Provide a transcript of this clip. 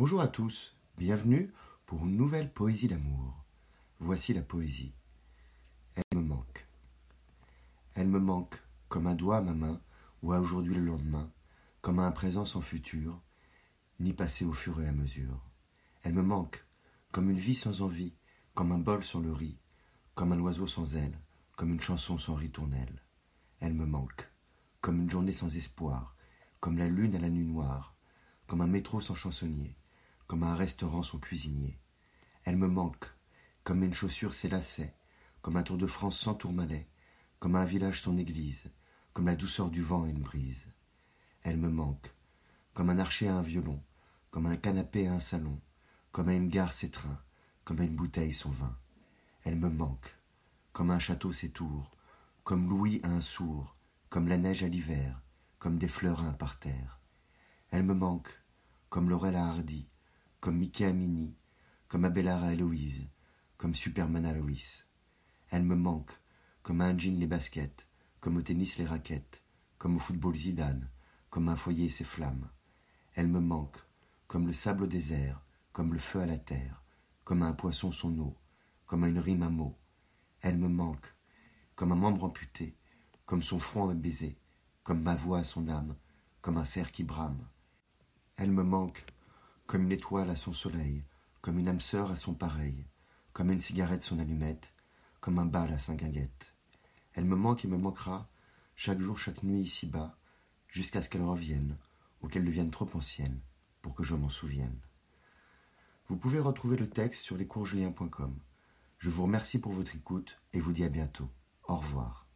Bonjour à tous, bienvenue pour une nouvelle poésie d'amour. Voici la poésie. Elle me manque. Elle me manque comme un doigt à ma main, ou à aujourd'hui le lendemain, comme à un présent sans futur, ni passé au fur et à mesure. Elle me manque comme une vie sans envie, comme un bol sans le riz, comme un oiseau sans aile, comme une chanson sans ritournelle. Elle me manque comme une journée sans espoir, comme la lune à la nuit noire, comme un métro sans chansonnier, comme un restaurant sans cuisinier. Elle me manque, comme une chaussure ses lacets, comme un tour de France sans tourmalet, comme un village sans église, comme la douceur du vent et une brise. Elle me manque, comme un archer à un violon, comme un canapé à un salon, comme à une gare ses trains, comme une bouteille son vin. Elle me manque, comme un château ses tours, comme Louis à un sourd, comme la neige à l'hiver, comme des fleurs à un parterre. Elle me manque, comme Laurel à Hardy, comme Mickey à Minnie, comme Abélard à Héloïse, comme Superman à. Elle me manque, comme à un jean les baskets, comme au tennis les raquettes, comme au football Zidane, comme un foyer ses flammes. Elle me manque, comme le sable au désert, comme le feu à la terre, comme à un poisson son eau, comme à une rime à mot. Elle me manque, comme un membre amputé, comme son front à baiser, comme ma voix à son âme, comme un cerf qui brame. Elle me manque, comme une étoile à son soleil, comme une âme sœur à son pareil, comme une cigarette son allumette, comme un bal à sa guinguette. Elle me manque et me manquera, chaque jour, chaque nuit ici-bas, jusqu'à ce qu'elle revienne, ou qu'elle devienne trop ancienne, pour que je m'en souvienne. Vous pouvez retrouver le texte sur lescoursjulien.com. Je vous remercie pour votre écoute et vous dis à bientôt. Au revoir.